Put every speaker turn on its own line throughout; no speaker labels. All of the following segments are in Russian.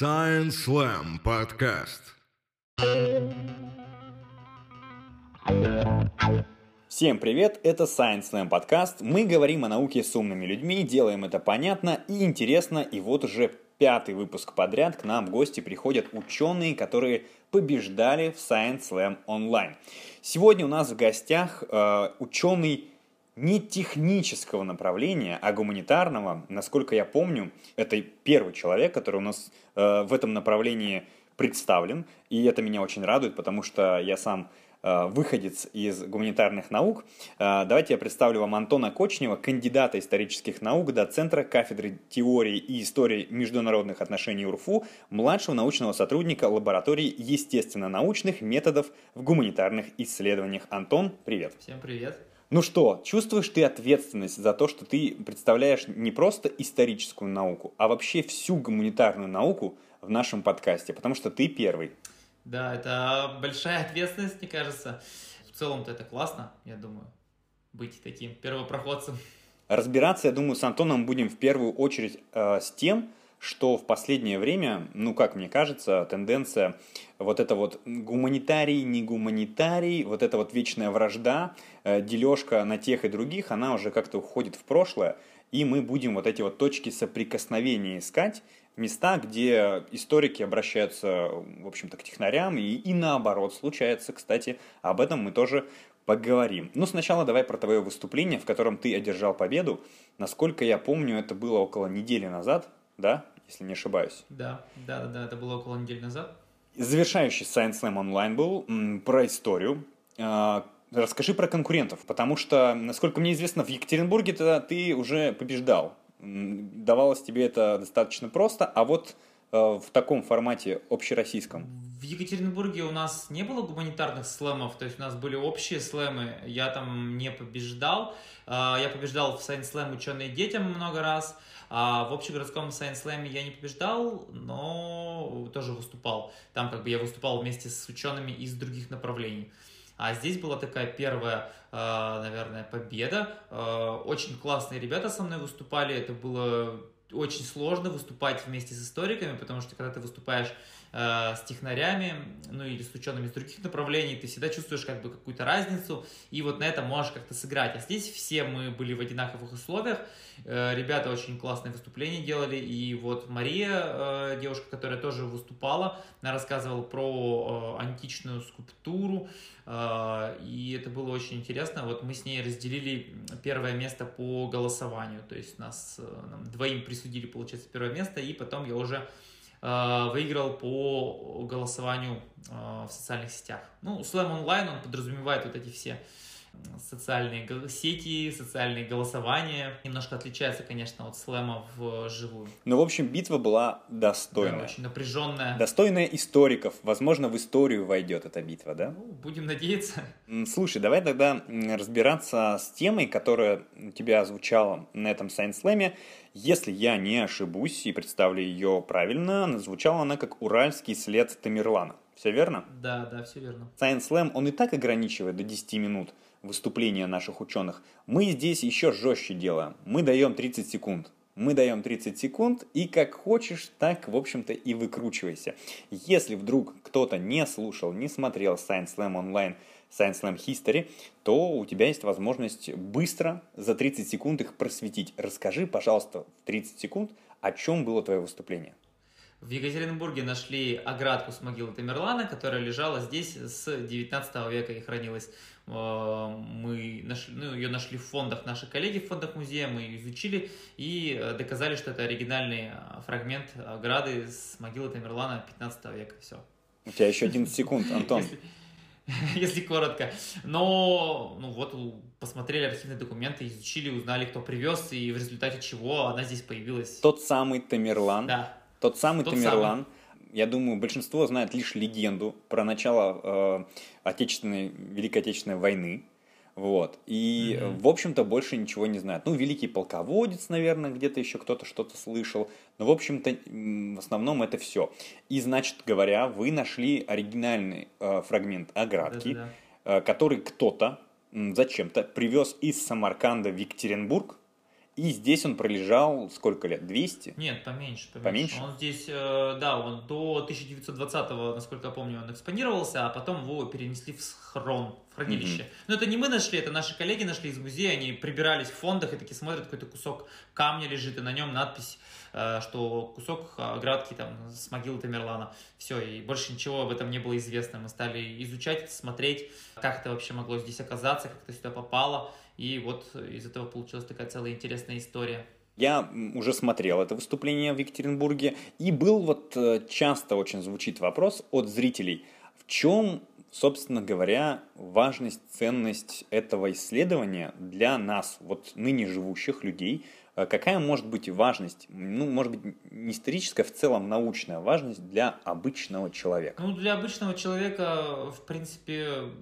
Science Slam подкаст.
Всем привет, это Science Slam подкаст. Мы говорим о науке с умными людьми, делаем это понятно и интересно, и вот уже пятый выпуск подряд к нам в гости приходят ученые, которые побеждали в Science Slam онлайн. Сегодня у нас в гостях э, ученый не технического направления, а гуманитарного. Насколько я помню, это первый человек, который у нас э, в этом направлении представлен, и это меня очень радует, потому что я сам э, выходец из гуманитарных наук. Э, давайте я представлю вам Антона Кочнева, кандидата исторических наук, доцентра кафедры теории и истории международных отношений УРФУ, младшего научного сотрудника лаборатории естественно-научных методов в гуманитарных исследованиях. Антон, привет.
Всем привет.
Ну что, чувствуешь ты ответственность за то, что ты представляешь не просто историческую науку, а вообще всю гуманитарную науку в нашем подкасте, потому что ты первый.
Да, это большая ответственность, мне кажется. В целом-то это классно, я думаю, быть таким первопроходцем.
Разбираться, я думаю, с Антоном будем в первую очередь э, с тем, что в последнее время, ну, как мне кажется, тенденция вот это вот гуманитарий, не гуманитарий, вот эта вот вечная вражда, э, дележка на тех и других, она уже как-то уходит в прошлое, и мы будем вот эти вот точки соприкосновения искать, места, где историки обращаются, в общем-то, к технарям, и, и наоборот случается, кстати, об этом мы тоже поговорим. Но сначала давай про твое выступление, в котором ты одержал победу. Насколько я помню, это было около недели назад, да, если не ошибаюсь.
Да, да, да, да, это было около недели назад.
Завершающий Science Slam онлайн был м, про историю. А, расскажи про конкурентов, потому что, насколько мне известно, в Екатеринбурге -то ты уже побеждал. Давалось тебе это достаточно просто, а вот э, в таком формате общероссийском.
В Екатеринбурге у нас не было гуманитарных слэмов, то есть у нас были общие слэмы, я там не побеждал. А, Я побеждал в Science Slam ученые детям много раз, а в общегородском Science Slam я не побеждал, но тоже выступал. Там как бы я выступал вместе с учеными из других направлений. А здесь была такая первая, э, наверное, победа. Э, Очень классные ребята со мной выступали. Это было очень сложно выступать вместе с историками, потому что когда ты выступаешь э, с технарями, ну или с учеными из других направлений, ты всегда чувствуешь как бы какую-то разницу, и вот на этом можешь как-то сыграть. А здесь все мы были в одинаковых условиях, Э, ребята очень классные выступления делали, и вот Мария, э, девушка, которая тоже выступала, она рассказывала про античную скульптуру, и это было очень интересно. Вот мы с ней разделили первое место по голосованию, то есть нас нам двоим присудили, получается, первое место, и потом я уже выиграл по голосованию э, в социальных сетях. Ну, Slam Online, он подразумевает вот эти все социальные сети, социальные голосования. Немножко отличается, конечно, от слэма вживую.
Ну, в общем, битва была
Да,
достойная.
очень напряженная.
Достойная историков. Возможно, в историю войдет эта битва, да?
Ну, будем надеяться.
Слушай, давай тогда разбираться с темой, которая у тебя звучала на этом Science Slam. Если я не ошибусь и представлю ее правильно, звучала она как «Уральский след Тамерлана». Все верно?
Да, да, все верно.
Science Slam, он и так ограничивает до 10 минут выступления наших ученых. Мы здесь еще жестче делаем. Мы даем 30 секунд. Мы даем 30 секунд, и как хочешь, так, в общем-то, и выкручивайся. Если вдруг кто-то не слушал, не смотрел Science Slam онлайн, Science Slam History, то у тебя есть возможность быстро за 30 секунд их просветить. Расскажи, пожалуйста, в 30 секунд, о чем было твое выступление.
В Екатеринбурге нашли оградку с могилы Тамерлана, которая лежала здесь с 19 века и хранилась. Э, Мы нашли, ну, ее нашли в фондах, наши коллеги в фондах музея, мы ее изучили и э, доказали, что это оригинальный э, фрагмент ограды с могилы Тамерлана 15 века. Все.
У тебя еще 11 секунд, Антон.
Если, если коротко. Но, ну вот, посмотрели архивные документы, изучили, узнали, кто привез, и в результате чего она здесь появилась.
Тот самый Тамерлан,
Да,
Тот самый
Тот
Тамерлан. Я думаю, большинство знает лишь легенду про начало э, Отечественной, Великой Отечественной войны. Вот. И,
Мгм.
в общем-то, больше ничего не знает. Ну, великий полководец, наверное, где-то еще кто-то что-то слышал. Но, в общем-то, в основном это все. И, значит говоря, вы нашли оригинальный э, фрагмент оградки,
Да-да-да.
э, который кто-то зачем-то привез из Самарканда в Екатеринбург И здесь он пролежал сколько лет? 200?
Нет, поменьше. Поменьше?
Поменьше?
Он здесь, э, да, он до 1920-го, насколько я помню, он экспонировался, а потом его перенесли в схрон, в хранилище.
Мгм.
Но это не мы нашли, это наши коллеги нашли из музея, они прибирались в фондах и такие смотрят, какой-то кусок камня лежит, и на нем надпись, э, что кусок оградки там с могилы Тамерлана. Все, и больше ничего об этом не было известно. Мы стали изучать, смотреть, как это вообще могло здесь оказаться, как это сюда попало. И вот из этого получилась такая целая интересная история.
Я уже смотрел это выступление в Екатеринбурге, и был вот э, часто очень звучит вопрос от зрителей, в чем, собственно говоря, важность, ценность этого исследования для нас, вот ныне живущих людей, Э, какая может быть важность, ну, может быть, не историческая, в целом научная важность для обычного человека?
Ну, для обычного человека, в принципе,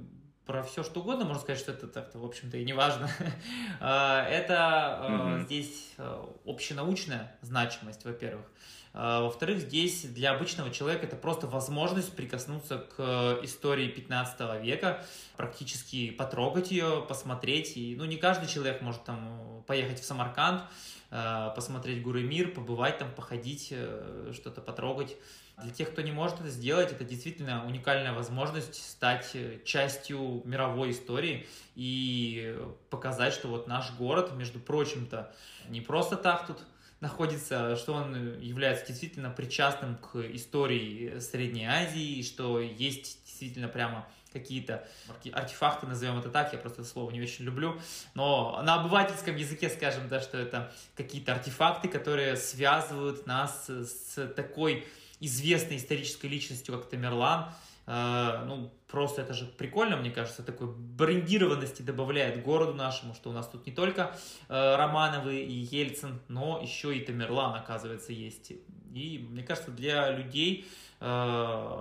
про все что угодно можно сказать, что это так-то, в общем-то, и не важно. А, Это
Мгм.
здесь э, общенаучная значимость, во-первых. А, Во-вторых, здесь для обычного человека это просто возможность прикоснуться к истории 15 века, практически потрогать ее, посмотреть. И, ну, не каждый человек может там поехать в Самарканд, посмотреть горы мир, побывать там, походить, э, что-то потрогать. Для тех, кто не может это сделать, это действительно уникальная возможность стать э, частью мировой истории и показать, что вот наш город, между прочим-то, не просто так тут находится, что он является действительно причастным к истории Средней Азии, и что есть действительно прямо какие-то арте- артефакты, назовем это так, я просто это слово не очень люблю, но на обывательском языке скажем, да, что это какие-то артефакты, которые связывают нас с такой известной исторической личностью, как Тамерлан. Э, Ну, просто это же прикольно, мне кажется, такой брендированности добавляет городу нашему, что у нас тут не только э, Романовы и Ельцин, но еще и Тамерлан, оказывается, есть. И мне кажется, для людей, э,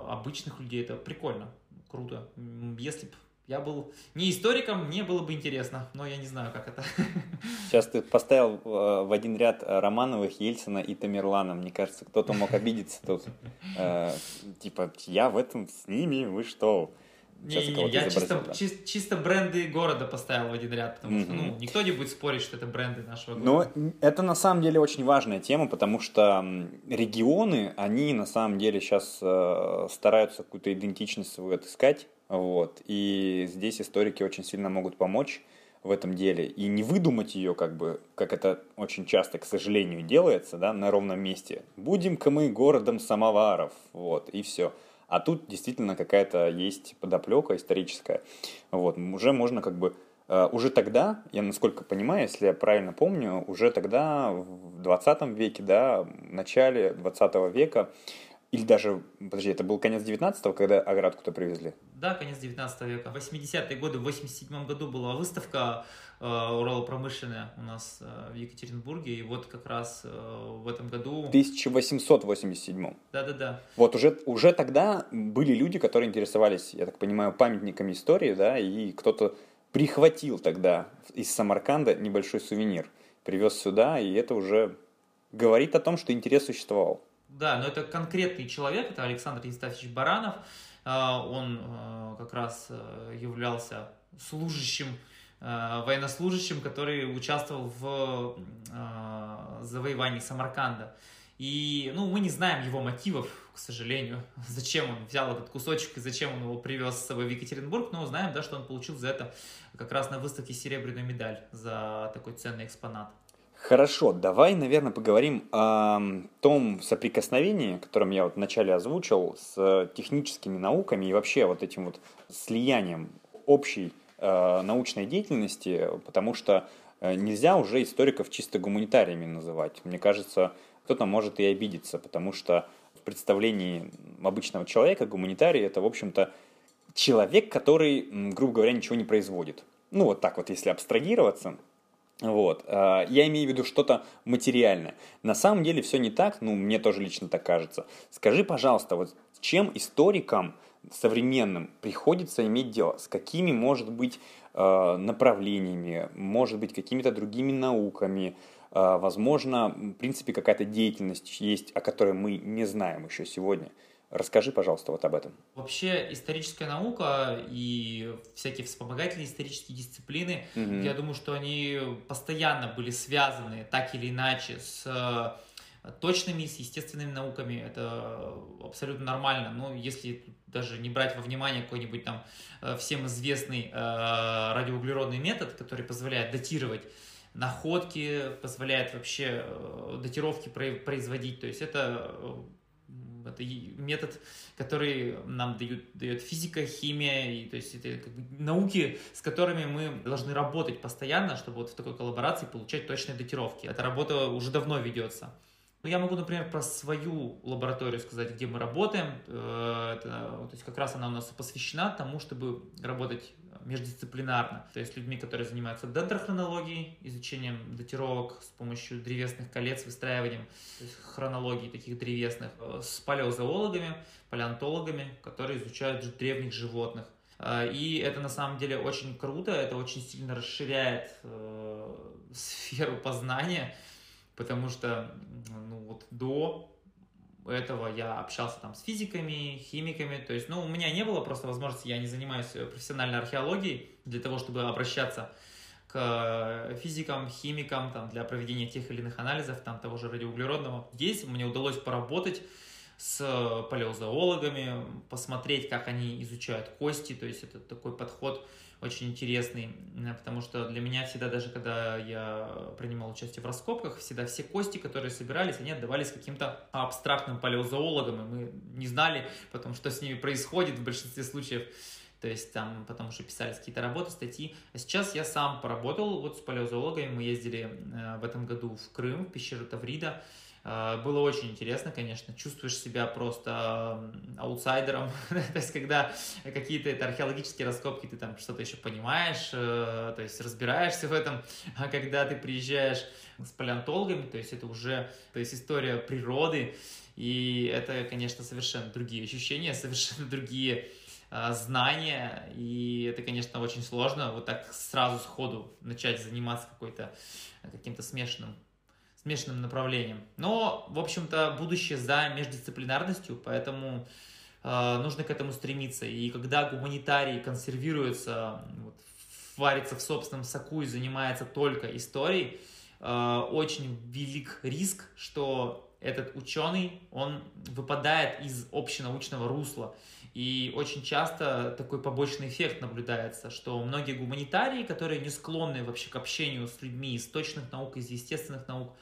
обычных людей, это прикольно, круто. Если бы я был не историком, мне было бы интересно, но я не знаю, как это.
Сейчас ты поставил э, в один ряд э, Романовых, Ельцина и Тамерлана. Мне кажется, кто-то мог обидеться тут. Э, Типа, я в этом с ними, вы что?
Не-не-не,
кого-то
я чисто,
изобразил, да.
чис- чисто бренды города поставил в один ряд, потому что ну, никто не будет спорить, что это бренды нашего
Но
города.
это на самом деле очень важная тема, потому что регионы, они на самом деле сейчас стараются какую-то идентичность свою отыскать, вот, и здесь историки очень сильно могут помочь в этом деле и не выдумать ее, как бы, как это очень часто, к сожалению, делается, да, на ровном месте. Будем-ка мы городом самоваров, вот, и все. А тут действительно какая-то есть подоплека историческая. Вот, уже можно как бы Э, Уже тогда, я насколько понимаю, если я правильно помню, уже тогда, в 20 веке, да, в начале 20 века, или даже, подожди, это был конец 19-го, когда оградку-то привезли?
Да, конец 19 века. В 80-е годы, в 87 году была выставка э, Урало-промышленная у нас э, в Екатеринбурге, и вот как раз э, в этом году...
В 1887
Да-да-да.
Вот уже, уже тогда были люди, которые интересовались, я так понимаю, памятниками истории, да, и кто-то прихватил тогда из Самарканда небольшой сувенир, привез сюда, и это уже говорит о том, что интерес существовал.
Да, но это конкретный человек, это Александр Евстафьевич Баранов. Э, Он э, как раз э, являлся служащим, э, военнослужащим, который участвовал в э, завоевании Самарканда. И, ну, мы не знаем его мотивов, к сожалению, зачем он взял этот кусочек и зачем он его привез с собой в Екатеринбург, но знаем, да, что он получил за это как раз на выставке серебряную медаль за такой ценный экспонат.
Хорошо, давай, наверное, поговорим о том соприкосновении, которым я вот вначале озвучил, с техническими науками и вообще вот этим вот слиянием общей э, научной деятельности, потому что э, нельзя уже историков чисто гуманитариями называть. Мне кажется, кто-то может и обидеться, потому что в представлении обычного человека гуманитарий это, в общем-то, человек, который, грубо говоря, ничего не производит. Ну, вот так вот, если абстрагироваться, вот. э, Я имею в виду что-то материальное. На самом деле все не так, ну, мне тоже лично так кажется. Скажи, пожалуйста, вот чем историкам современным приходится иметь дело? С какими, может быть, э, направлениями, может быть, какими-то другими науками? Э, Возможно, в принципе, какая-то деятельность есть, о которой мы не знаем еще сегодня. Расскажи, пожалуйста, вот об этом.
Вообще историческая наука и всякие вспомогательные исторические дисциплины, угу. я думаю, что они постоянно были связаны так или иначе с э, точными, с естественными науками. Это абсолютно нормально. Но если даже не брать во внимание какой-нибудь там э, всем известный э, радиоуглеродный метод, который позволяет датировать находки, позволяет вообще датировки производить. То есть это это метод, который нам дают, дает физика, химия, и, то есть это как бы науки, с которыми мы должны работать постоянно, чтобы вот в такой коллаборации получать точные датировки. Эта работа уже давно ведется. Ну, я могу, например, про свою лабораторию сказать, где мы работаем. Э, это, то есть как раз она у нас посвящена тому, чтобы работать междисциплинарно, то есть людьми, которые занимаются дендрохронологией, изучением датировок с помощью древесных колец, выстраиванием хронологии таких древесных, э, с палеозоологами, палеонтологами, которые изучают древних животных. Э, и это на самом деле очень круто, это очень сильно расширяет э, сферу познания, потому что ну, вот до этого я общался там с физиками, химиками, то есть, ну, у меня не было просто возможности, я не занимаюсь э, профессиональной археологией для того, чтобы обращаться к физикам, химикам, там, для проведения тех или иных анализов, там, того же радиоуглеродного. Здесь мне удалось поработать с палеозоологами, посмотреть, как они изучают кости, то есть это такой подход очень интересный, э, потому что для меня всегда, даже когда я принимал участие в раскопках, всегда все кости, которые собирались, они отдавались каким-то абстрактным палеозоологам, и мы не знали потом, что с ними происходит в большинстве случаев. То есть там потому что писались какие-то работы, статьи. А сейчас я сам поработал вот с палеозоологами. Мы ездили э, в этом году в Крым, в пещеру Таврида. А, было очень интересно, конечно, чувствуешь себя просто аутсайдером, то есть когда какие-то это археологические раскопки, ты там что-то еще понимаешь, э, то есть разбираешься в этом, а когда ты приезжаешь с палеонтологами, то есть это уже то есть история природы, и это, конечно, совершенно другие ощущения, совершенно другие а, знания, и это, конечно, очень сложно вот так сразу сходу начать заниматься какой-то каким-то смешанным смешанным направлением. Но, в общем-то, будущее за междисциплинарностью, поэтому э, нужно к этому стремиться. И когда гуманитарий консервируется, вот, варится в собственном соку и занимается только историей, э, очень велик риск, что этот ученый, он выпадает из общенаучного русла. И очень часто такой побочный эффект наблюдается, что многие гуманитарии, которые не склонны вообще к общению с людьми из точных наук, из естественных наук,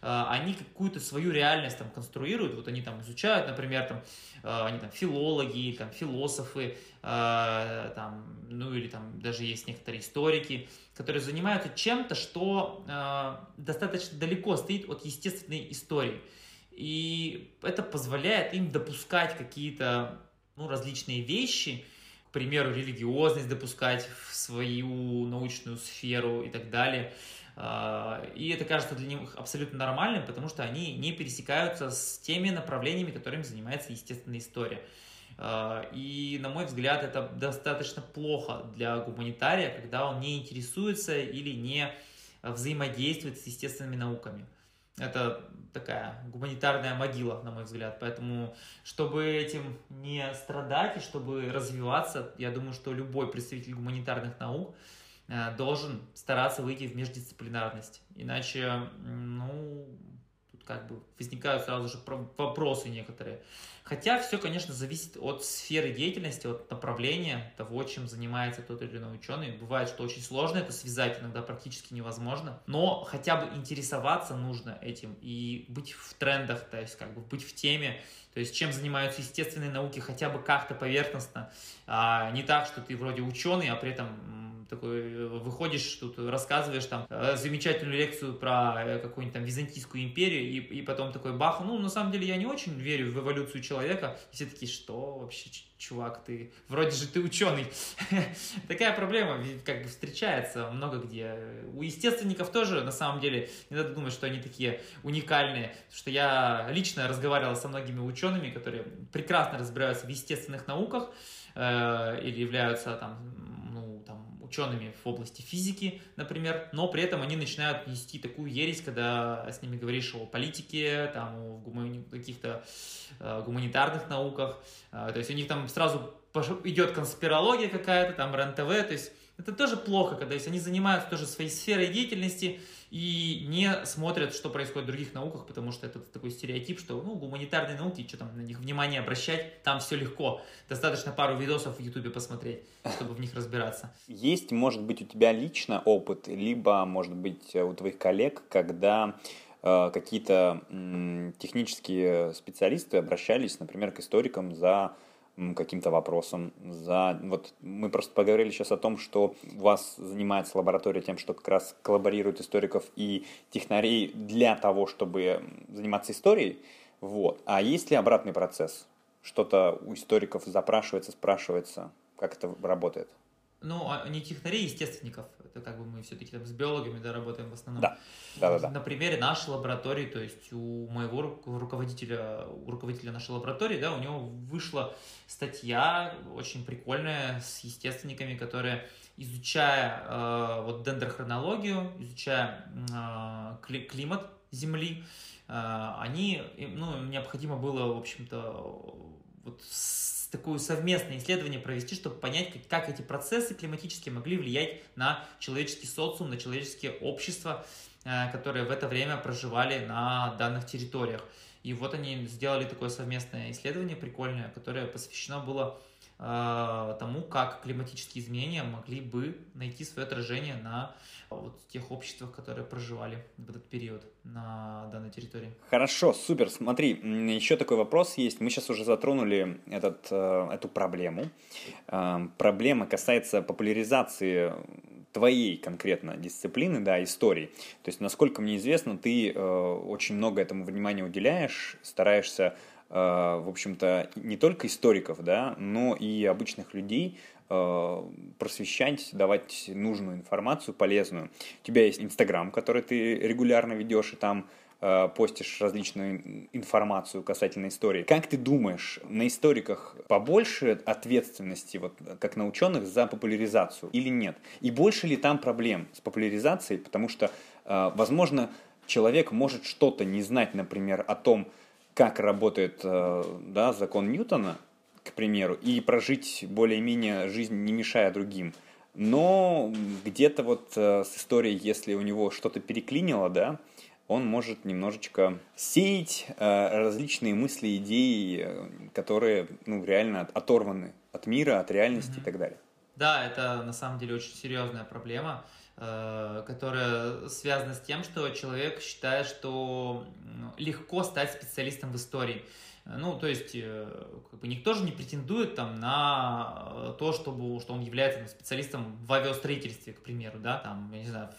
э, они какую-то свою реальность там конструируют, вот они там изучают, например, там, э, они там филологи, там философы, э, там, ну или там даже есть некоторые историки, которые занимаются чем-то, что достаточно далеко стоит от естественной истории. И это позволяет им допускать какие-то ну, различные вещи, к примеру, религиозность допускать в свою научную сферу и так далее. А, и это кажется для них абсолютно нормальным, потому что они не пересекаются с теми направлениями, которыми занимается естественная история. А, и, на мой взгляд, это достаточно плохо для гуманитария, когда он не интересуется или не взаимодействует с естественными науками. Это такая гуманитарная могила, на мой взгляд. Поэтому, чтобы этим не страдать и чтобы развиваться, я думаю, что любой представитель гуманитарных наук э, должен стараться выйти в междисциплинарность. Иначе, ну, как бы возникают сразу же вопросы некоторые. Хотя все, конечно, зависит от сферы деятельности, от направления того, чем занимается тот или иной ученый. Бывает, что очень сложно это связать, иногда практически невозможно. Но хотя бы интересоваться нужно этим и быть в трендах, то есть как бы быть в теме, то есть чем занимаются естественные науки хотя бы как-то поверхностно. А не так, что ты вроде ученый, а при этом такой э, выходишь, тут рассказываешь там э, замечательную лекцию про э, какую-нибудь там Византийскую империю, и, и потом такой бах, ну, на самом деле я не очень верю в эволюцию человека, и все такие, что вообще, чувак, ты, вроде же ты ученый. Такая проблема как бы встречается много где. У естественников тоже, на самом деле, не надо думать, что они такие уникальные, потому что я лично разговаривал со многими учеными, которые прекрасно разбираются в естественных науках, или являются там учеными в области физики, например, но при этом они начинают нести такую ересь, когда с ними говоришь о политике, там, о каких-то э, гуманитарных науках, э, то есть у них там сразу идет конспирология какая-то, там РЕН-ТВ, то есть это тоже плохо, когда если они занимаются тоже своей сферой деятельности и не смотрят, что происходит в других науках, потому что это такой стереотип, что ну, гуманитарные науки, что там на них внимание обращать, там все легко. Достаточно пару видосов в Ютубе посмотреть, чтобы в них разбираться.
Есть, может быть, у тебя лично опыт, либо, может быть, у твоих коллег, когда э, какие-то э, технические специалисты обращались, например, к историкам за каким-то вопросом. За... Вот мы просто поговорили сейчас о том, что у вас занимается лаборатория тем, что как раз коллаборирует историков и технарей для того, чтобы заниматься историей. Вот. А есть ли обратный процесс? Что-то у историков запрашивается, спрашивается, как это работает?
Ну, а не технарей, естественников. Это как бы мы все-таки там с биологами да, работаем в основном.
Да. Да, да, да.
На примере нашей лаборатории, то есть у моего руководителя, у руководителя нашей лаборатории, да, у него вышла статья очень прикольная с естественниками, которые изучая э, вот дендрохронологию, изучая э, климат Земли, э, они, ну, необходимо было, в общем-то, вот такое совместное исследование провести, чтобы понять, как, как эти процессы климатические могли влиять на человеческий социум, на человеческие общества, э, которые в это время проживали на данных территориях. И вот они сделали такое совместное исследование прикольное, которое посвящено было тому, как климатические изменения могли бы найти свое отражение на вот тех обществах, которые проживали в этот период на данной территории.
Хорошо, супер. Смотри, еще такой вопрос есть. Мы сейчас уже затронули этот, э, эту проблему. Э, проблема касается популяризации твоей конкретно дисциплины, да, истории. То есть, насколько мне известно, ты э, очень много этому внимания уделяешь, стараешься, в общем-то, не только историков, да, но и обычных людей э, просвещать, давать нужную информацию, полезную. У тебя есть Инстаграм, который ты регулярно ведешь, и там Э, постишь различную информацию касательно истории. Как ты думаешь, на историках побольше ответственности, вот, как на ученых, за популяризацию или нет? И больше ли там проблем с популяризацией? Потому что, э, возможно, человек может что-то не знать, например, о том, как работает э, да, закон Ньютона, к примеру, и прожить более-менее жизнь, не мешая другим. Но где-то вот с историей, если у него что-то переклинило, да, он может немножечко сеять э, различные мысли, идеи, э, которые ну, реально оторваны от мира, от реальности mm-hmm. и так далее.
Да, это на самом деле очень серьезная проблема, э, которая связана с тем, что человек считает, что легко стать специалистом в истории. Ну, то есть, как бы никто же не претендует там на то, чтобы, что он является там, специалистом в авиастроительстве, к примеру, да, там, я не знаю,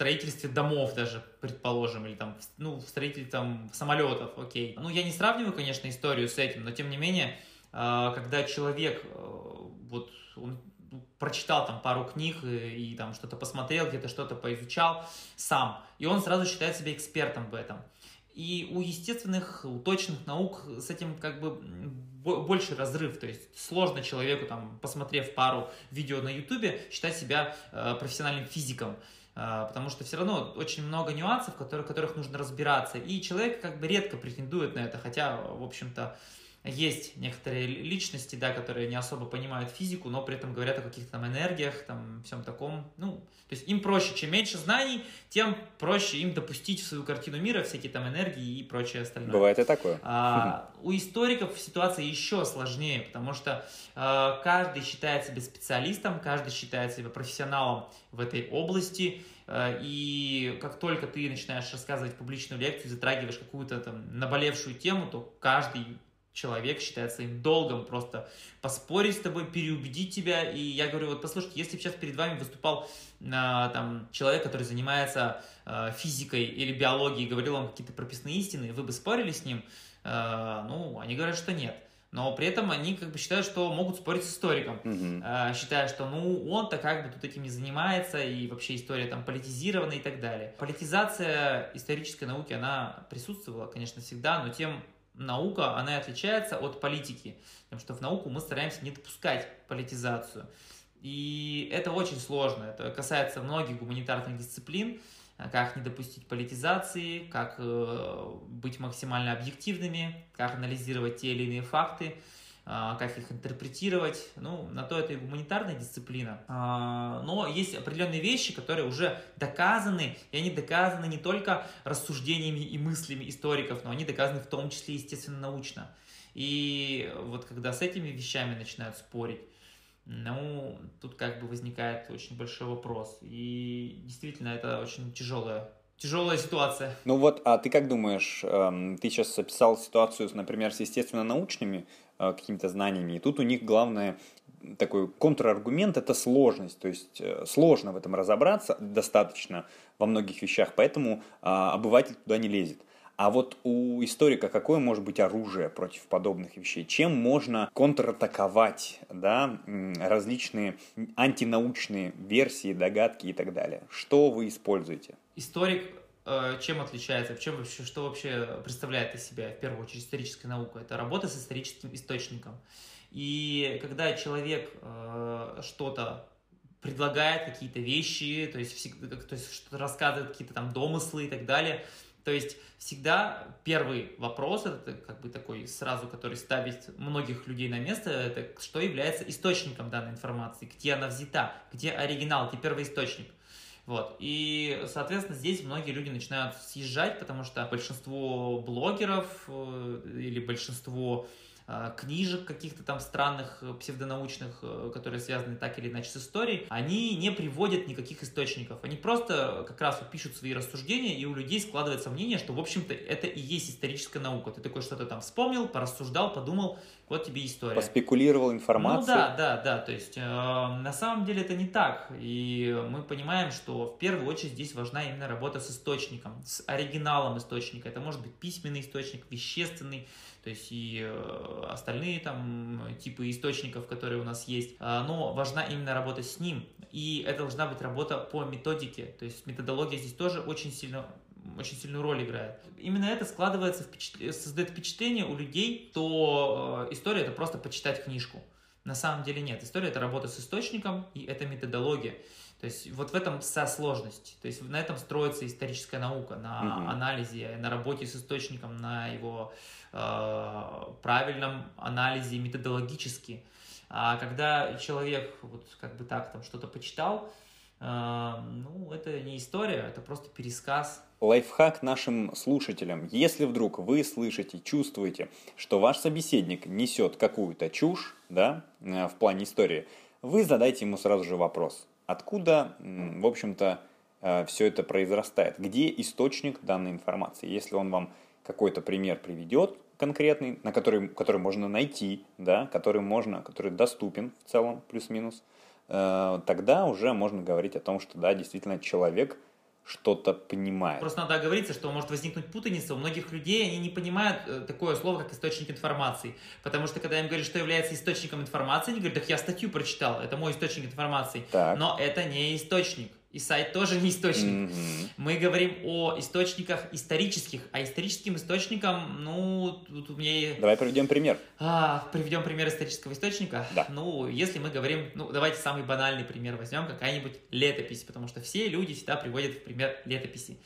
строительстве домов даже, предположим, или там, ну, в строительстве там самолетов, окей. Ну, я не сравниваю, конечно, историю с этим, но тем не менее, когда человек, э, вот, он прочитал там пару книг и, и там что-то посмотрел, где-то что-то поизучал сам, и он сразу считает себя экспертом в этом. И у естественных, у точных наук с этим как бы больше разрыв, то есть сложно человеку, там, посмотрев пару видео на ютубе, считать себя э, профессиональным физиком. А, потому что все равно очень много нюансов, в которых, которых нужно разбираться, и человек как бы редко претендует на это, хотя, в общем-то, есть некоторые личности, да, которые не особо понимают физику, но при этом говорят о каких-то там энергиях, там, всем таком, ну, то есть им проще, чем меньше знаний, тем проще им допустить в свою картину мира всякие там энергии и прочее остальное.
Бывает и такое.
А, у историков ситуация еще сложнее, потому что а, каждый считает себя специалистом, каждый считает себя профессионалом в этой области, а, и как только ты начинаешь рассказывать публичную лекцию, затрагиваешь какую-то там наболевшую тему, то каждый человек считает своим долгом просто поспорить с тобой, переубедить тебя. И я говорю, вот послушайте, если бы сейчас перед вами выступал э, там человек, который занимается э, физикой или биологией, говорил вам какие-то прописные истины, вы бы спорили с ним, э, ну, они говорят, что нет. Но при этом они как бы считают, что могут спорить с историком, mm-hmm. э, считая, что ну он-то как бы тут этим не занимается, и вообще история там политизирована и так далее. Политизация исторической науки, она присутствовала, конечно, всегда, но тем наука, она отличается от политики, потому что в науку мы стараемся не допускать политизацию. И это очень сложно. Это касается многих гуманитарных дисциплин. Как не допустить политизации, как э, быть максимально объективными, как анализировать те или иные факты, э, как их интерпретировать. Ну, на то это и гуманитарная дисциплина. Э, но есть определенные вещи, которые уже доказаны, и они доказаны не только рассуждениями и мыслями историков, но они доказаны в том числе, естественно, научно. И вот когда с этими вещами начинают спорить, ну, тут как бы возникает очень большой вопрос. И действительно, это очень тяжелая, тяжелая ситуация.
Ну вот, а ты как думаешь, эм, ты сейчас описал ситуацию, например, с естественно-научными э, какими-то знаниями, и тут у них главное такой контраргумент – это сложность, то есть э, сложно в этом разобраться достаточно во многих вещах, поэтому а, обыватель туда не лезет. А вот у историка какое может быть оружие против подобных вещей? Чем можно контратаковать да, различные антинаучные версии, догадки и так далее? Что вы используете?
Историк э, чем отличается, в чем вообще, что вообще представляет из себя, в первую очередь, историческая наука? Это работа с историческим источником. И когда человек э, что-то предлагает, какие-то вещи, то есть, всегда, то есть что-то рассказывает, какие-то там домыслы и так далее, то есть всегда первый вопрос, это как бы такой сразу, который ставит многих людей на место, это что является источником данной информации, где она взята, где оригинал, где первоисточник. Вот. И, соответственно, здесь многие люди начинают съезжать, потому что большинство блогеров э, или большинство книжек каких-то там странных, э, псевдонаучных, э, которые связаны так или иначе с историей, они не приводят никаких источников. Они просто как раз вот пишут свои рассуждения, и у людей складывается мнение, что, в общем-то, это и есть историческая наука. Ты такой что-то там вспомнил, порассуждал, подумал, вот тебе история.
Поспекулировал информацией.
Ну да, да, да. То есть э, на самом деле это не так. И мы понимаем, что в первую очередь здесь важна именно работа с источником, с оригиналом источника. Это может быть письменный источник, вещественный, то есть и э, остальные там типы источников, которые у нас есть, а, но важна именно работа с ним, и это должна быть работа по методике, то есть методология здесь тоже очень сильно очень сильную роль играет. Именно это складывается, впечат... создает впечатление у людей, что э, история это просто почитать книжку. На самом деле нет. История это работа с источником и это методология. То есть вот в этом вся сложность. То есть на этом строится историческая наука, на угу. анализе, на работе с источником, на его э, правильном анализе методологически. А когда человек вот как бы так там что-то почитал, э, ну это не история, это просто пересказ.
Лайфхак нашим слушателям. Если вдруг вы слышите, чувствуете, что ваш собеседник несет какую-то чушь, да, э, в плане истории, вы задайте ему сразу же вопрос откуда, в общем-то, э, все это произрастает, где источник данной информации. Если он вам какой-то пример приведет конкретный, на который, который можно найти, да, который можно, который доступен в целом, плюс-минус, э, тогда уже можно говорить о том, что да, действительно человек – что-то понимает.
Просто надо оговориться, что может возникнуть путаница. У многих людей они не понимают э, такое слово, как источник информации. Потому что когда им говорят, что является источником информации, они говорят, так я статью прочитал, это мой источник информации.
Так.
Но это не источник. И сайт тоже не источник. Mm-hmm. Мы говорим о источниках исторических, а историческим источником, ну, тут у меня...
Давай приведем пример.
А, приведем пример исторического источника.
Да.
Ну, если мы говорим, ну, давайте самый банальный пример возьмем, какая-нибудь летопись, потому что все люди всегда приводят в пример летописи.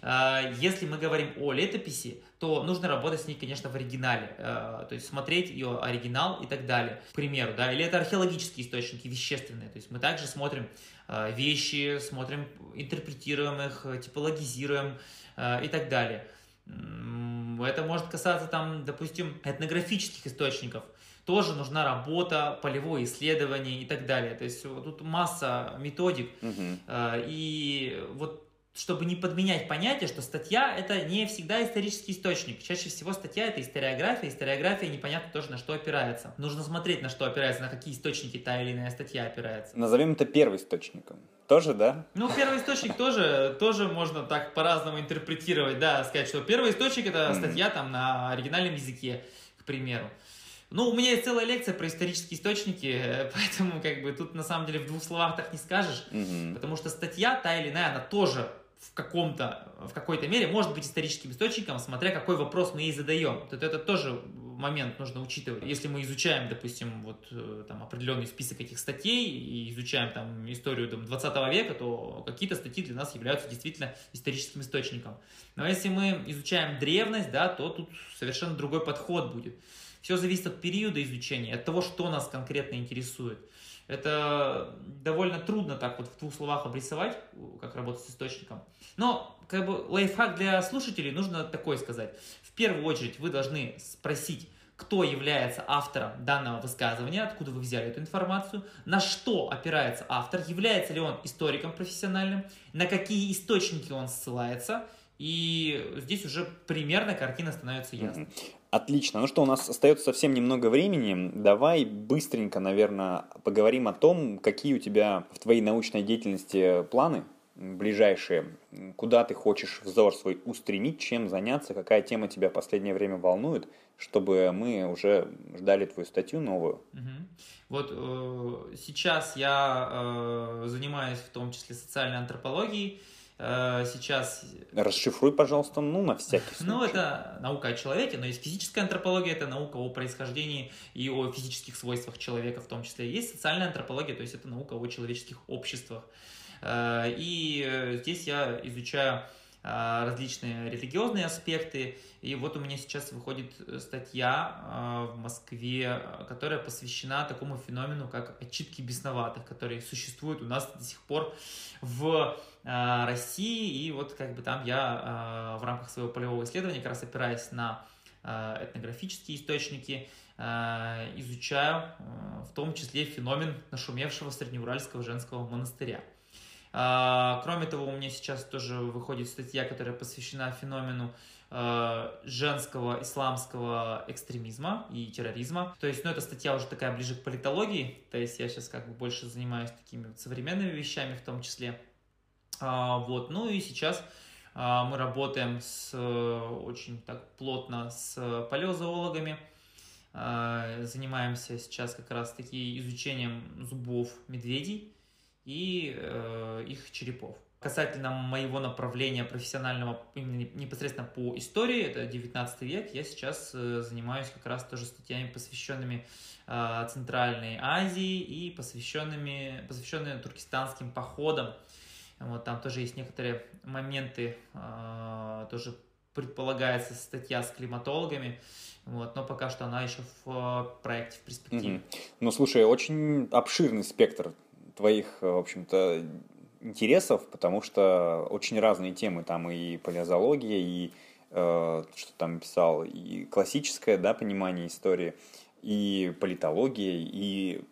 А, если мы говорим о летописи, то нужно работать с ней, конечно, в оригинале, а, то есть смотреть ее оригинал и так далее, к примеру, да, или это археологические источники, вещественные, то есть мы также смотрим вещи, смотрим, интерпретируем их, типологизируем э, и так далее. Это может касаться, там, допустим, этнографических источников. Тоже нужна работа, полевое исследование и так далее. То есть тут масса методик.
Угу.
И вот чтобы не подменять понятие, что статья это не всегда исторический источник. Чаще всего статья это историография, историография непонятно тоже на что опирается. Нужно смотреть на что опирается, на какие источники та или иная статья опирается.
Назовем это первоисточником. Тоже, да?
Ну, первый источник тоже, тоже можно так по-разному интерпретировать, да, сказать, что первый источник это статья там на оригинальном языке, к примеру. Ну, у меня есть целая лекция про исторические источники, поэтому как бы тут на самом деле в двух словах так не скажешь,
угу.
потому что статья та или иная, она тоже в каком-то, в какой-то мере может быть историческим источником, смотря какой вопрос мы ей задаем. Это, это тоже момент нужно учитывать. Если мы изучаем, допустим, вот э, там определенный список этих статей и изучаем там историю там, 20 века, то какие-то статьи для нас являются действительно историческим источником. Но если мы изучаем древность, да, то тут совершенно другой подход будет. Все зависит от периода изучения, от того, что нас конкретно интересует. Это довольно трудно так вот в двух словах обрисовать, как работать с источником. Но как бы лайфхак для слушателей нужно такое сказать. В первую очередь вы должны спросить, кто является автором данного высказывания, откуда вы взяли эту информацию, на что опирается автор, является ли он историком профессиональным, на какие источники он ссылается, и здесь уже примерно картина становится ясной.
Отлично. Ну что, у нас остается совсем немного времени. Давай быстренько, наверное, поговорим о том, какие у тебя в твоей научной деятельности планы ближайшие, куда ты хочешь взор свой устремить, чем заняться, какая тема тебя в последнее время волнует, чтобы мы уже ждали твою статью новую.
Вот э, сейчас я э, занимаюсь в том числе социальной антропологией, сейчас...
Расшифруй, пожалуйста, ну, на всякий
случай. Ну, это наука о человеке, но есть физическая антропология, это наука о происхождении и о физических свойствах человека в том числе. Есть социальная антропология, то есть это наука о человеческих обществах. Э, и э, здесь я изучаю различные религиозные аспекты. И вот у меня сейчас выходит статья в Москве, которая посвящена такому феномену, как отчитки бесноватых, которые существуют у нас до сих пор в Э, России, и вот как бы там я э, в рамках своего полевого исследования как раз опираясь на э, этнографические источники, изучаю в том числе феномен нашумевшего среднеуральского женского монастыря. Кроме того, у меня сейчас тоже выходит статья, которая посвящена феномену женского исламского экстремизма и терроризма. То есть, ну, эта статья уже такая ближе к политологии, то есть я сейчас как бы больше занимаюсь такими современными вещами в том числе. А, вот, ну и сейчас а, мы работаем с, очень так плотно с палеозоологами, а, занимаемся сейчас как раз таки изучением зубов медведей и э, их черепов. Касательно моего направления профессионального именно непосредственно по истории, это 19 век, я сейчас э, занимаюсь как раз тоже статьями, посвященными Центральной Азии и посвященными, посвященными туркестанским походам вот, там тоже есть некоторые моменты, э, тоже предполагается статья с климатологами, вот, но пока что она еще в э, проекте, в перспективе.
Угу. Ну, слушай, очень обширный спектр твоих, в общем-то, интересов, потому что очень разные темы, там и палеозология, и э, что там писал, и классическое, да, понимание истории, и политология, и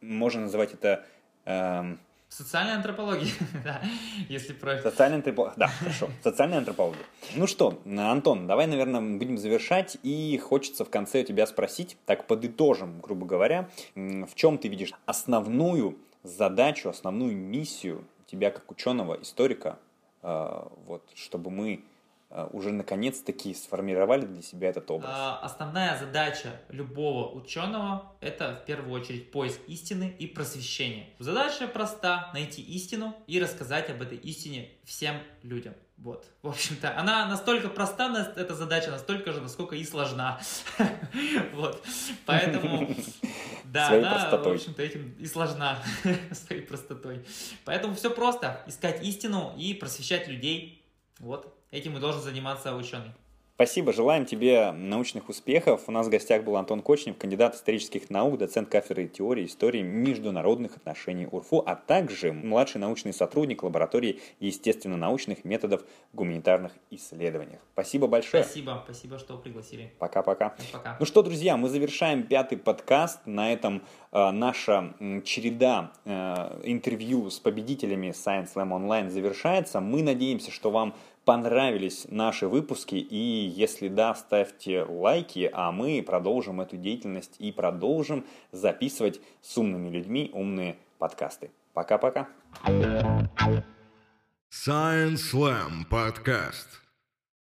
можно называть это э,
Социальная антропология, да, если про...
Социальная антропология, да, хорошо, социальная антропология. Ну что, Антон, давай, наверное, будем завершать, и хочется в конце у тебя спросить, так подытожим, грубо говоря, в чем ты видишь основную задачу, основную миссию тебя как ученого, историка, э, вот, чтобы мы Э, уже наконец-таки сформировали для себя этот образ? А,
основная задача любого ученого – это в первую очередь поиск истины и просвещение. Задача проста – найти истину и рассказать об этой истине всем людям. Вот, в общем-то, она настолько проста, эта задача, настолько же, насколько и сложна. Вот, поэтому, да, она, в общем-то, этим и сложна, своей простотой. Поэтому все просто, искать истину и просвещать людей. Вот, Этим и должен заниматься ученый.
Спасибо, желаем тебе научных успехов. У нас в гостях был Антон Кочнев, кандидат исторических наук, доцент кафедры теории истории международных отношений УРФУ, а также младший научный сотрудник лаборатории естественно-научных методов в гуманитарных исследованиях. Спасибо большое.
Спасибо, спасибо, что пригласили.
Пока-пока.
Пока.
Ну что, друзья, мы завершаем пятый подкаст. На этом э, наша череда э, интервью с победителями Science Slam Online завершается. Мы надеемся, что вам понравились наши выпуски, и если да, ставьте лайки, а мы продолжим эту деятельность и продолжим записывать с умными людьми умные подкасты. Пока-пока.
Science Slam подкаст.